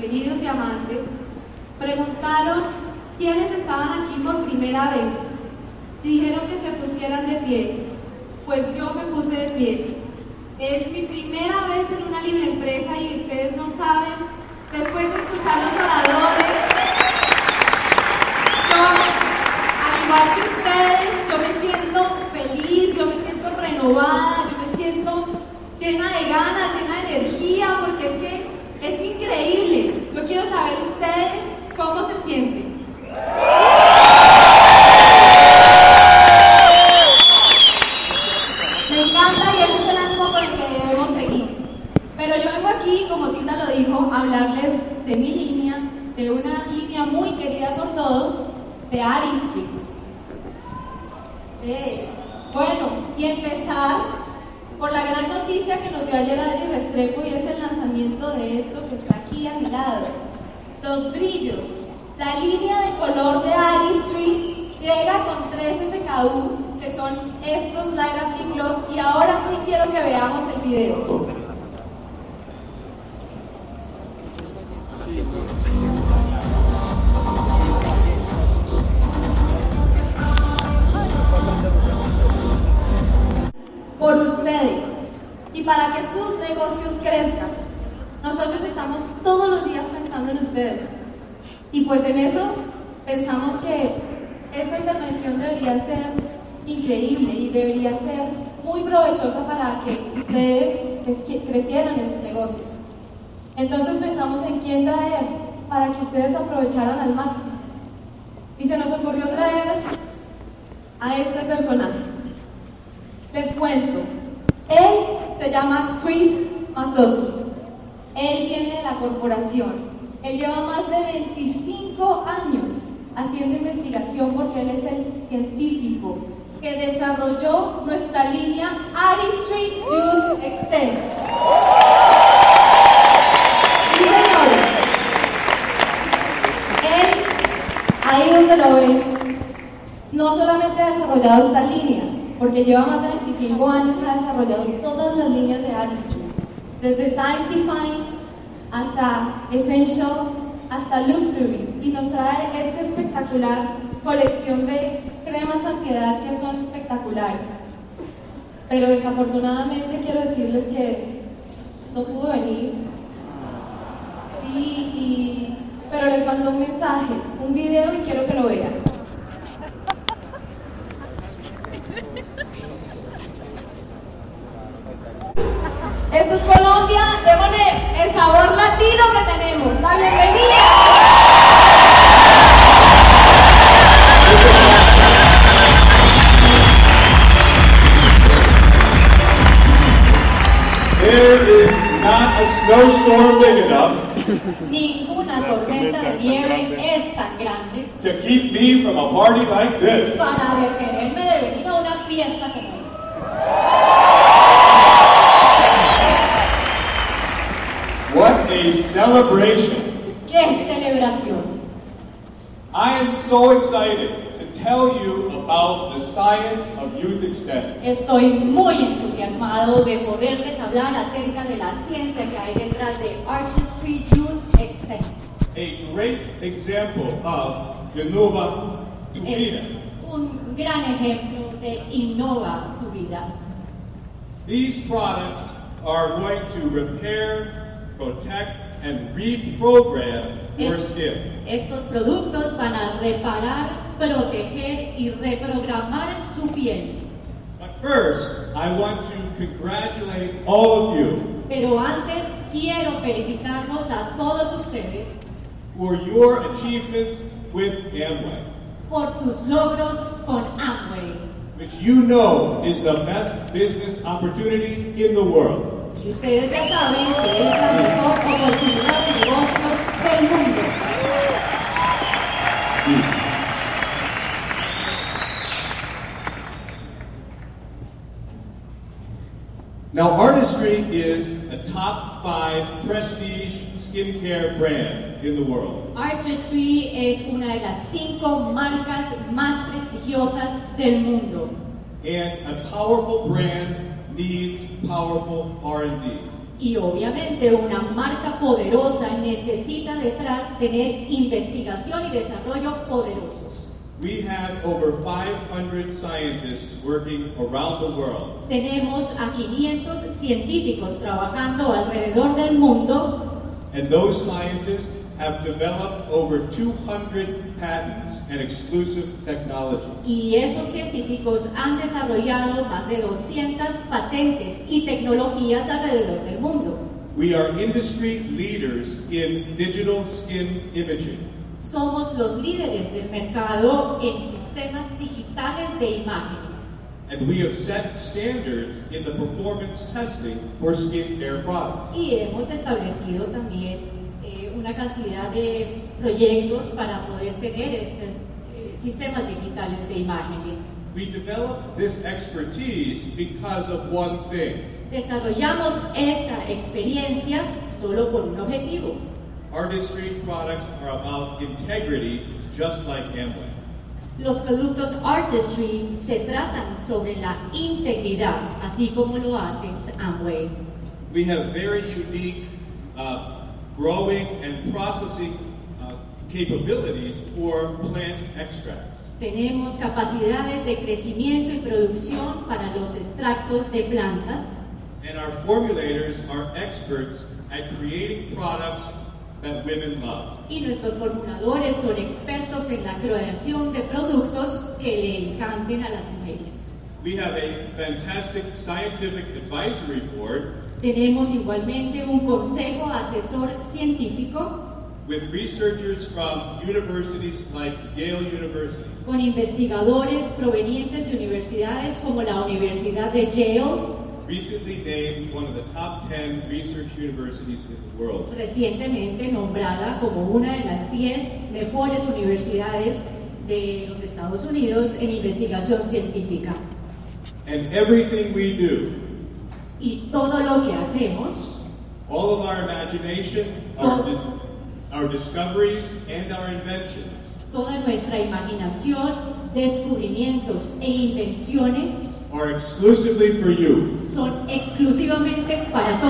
queridos diamantes, preguntaron quiénes estaban aquí por primera vez dijeron que se pusieran de pie. Pues yo me puse de pie. Es mi primera vez en una libre empresa y ustedes no saben, después de escuchar los oradores, yo, al igual que ustedes, yo me siento feliz, yo me siento renovada, yo me siento llena de ganas, llena de energía, porque es que es increíble. Yo quiero saber ustedes cómo se sienten. Me encanta y ese es el ánimo con el que debemos seguir. Pero yo vengo aquí, como Tita lo dijo, hablarles de mi línea, de una línea muy querida por todos, de Aristry. Eh, bueno, y empezar por la gran noticia que nos dio ayer Adri Restrepo y es el lanzamiento de esto que está aquí a mi lado. Los brillos, la línea de color de Aristry llega con 13 SKUs, que son estos Light Up Gloss, y ahora sí quiero que veamos el video. Sus negocios crezcan. Nosotros estamos todos los días pensando en ustedes. Y pues en eso pensamos que esta intervención debería ser increíble y debería ser muy provechosa para que ustedes crecieran en sus negocios. Entonces pensamos en quién traer para que ustedes aprovecharan al máximo. Y se nos ocurrió traer a este personaje. Les cuento. Él se llama Chris Mazzotti. Él viene de la corporación. Él lleva más de 25 años haciendo investigación porque él es el científico que desarrolló nuestra línea Artistry Dude Extend. Sí, señores. Él, ahí donde lo ven, no solamente ha desarrollado esta línea, porque lleva más de 25 años ha desarrollado todas las líneas de Artistry, desde Time Defined hasta Essentials hasta Luxury, y nos trae esta espectacular colección de cremas antiedad que son espectaculares. Pero desafortunadamente quiero decirles que no pudo venir. Sí, pero les mando un mensaje, un video y quiero que lo vean. Latino que tenemos. La bienvenida. There is not a snowstorm big enough Ninguna tormenta de nieve es tan grande to keep me from a party like this. para detenerme de venir a una fiesta como esta. A celebration! ¡Qué celebración! I am so excited to tell you about the science of youth extend. Estoy muy entusiasmado de poderles hablar acerca de la ciencia que hay detrás de Artistry Youth Extend. A great example of Genova tu vida. un gran ejemplo de innova tu vida. These products are going to repair, protect, and reprogram your skin. Estos productos van a reparar, proteger y reprogramar su piel. But first, I want to congratulate all of you Pero antes quiero felicitarlos a todos ustedes for your achievements with Amway, por sus logros con Amway. which you know is the best business opportunity in the world. Y ustedes ya saben que es la mejor oportunidad de negocios del mundo. Now, Artistry is a top five prestige skincare brand in the world. Artistry es una de las cinco marcas más prestigiosas del mundo. And a powerful brand needs powerful R&D. Y obviamente una marca poderosa necesita detrás tener investigación y desarrollo poderosos. We have over 500 scientists working around the world. Tenemos a 500 científicos trabajando alrededor del mundo And those scientists have developed over 200 patents and exclusive technology. y esos científicos han desarrollado más de 200 patentes y tecnologías alrededor del mundo. We are industry leaders in digital skin imaging. Somos los líderes del mercado en sistemas digitales de imágenes. And we have set standards in the performance testing for skincare products. Y hemos establecido también una cantidad de proyectos para poder tener estos eh, sistemas digitales de imágenes. We developed this expertise because of one thing. Desarrollamos esta experiencia solo por un objetivo. Artistry products are about integrity, just like Amway. Los productos Artistry se tratan sobre la integridad, así como lo hace Amway. We have very unique uh, growing and processing uh, capabilities for plant extracts. Tenemos capacidades de crecimiento y producción para los extractos de plantas And our formulators are experts at creating products that women love. y nuestros formuladores son expertos en la creación de productos que le encanten a las mujeres. We have a fantastic scientific advisory board Tenemos igualmente un consejo asesor científico with researchers from universities like Yale University, con investigadores provenientes de universidades como la Universidad de Yale, recently named one of the top 10 research universities in the world. recientemente nombrada como una de las 10 mejores universidades de los Estados Unidos en investigación científica. And everything we do, Y todo lo que hacemos, all of our imagination, our, dis- our discoveries, and our inventions toda nuestra imaginación, descubrimientos e invenciones are exclusively for you. son exclusivamente para todos.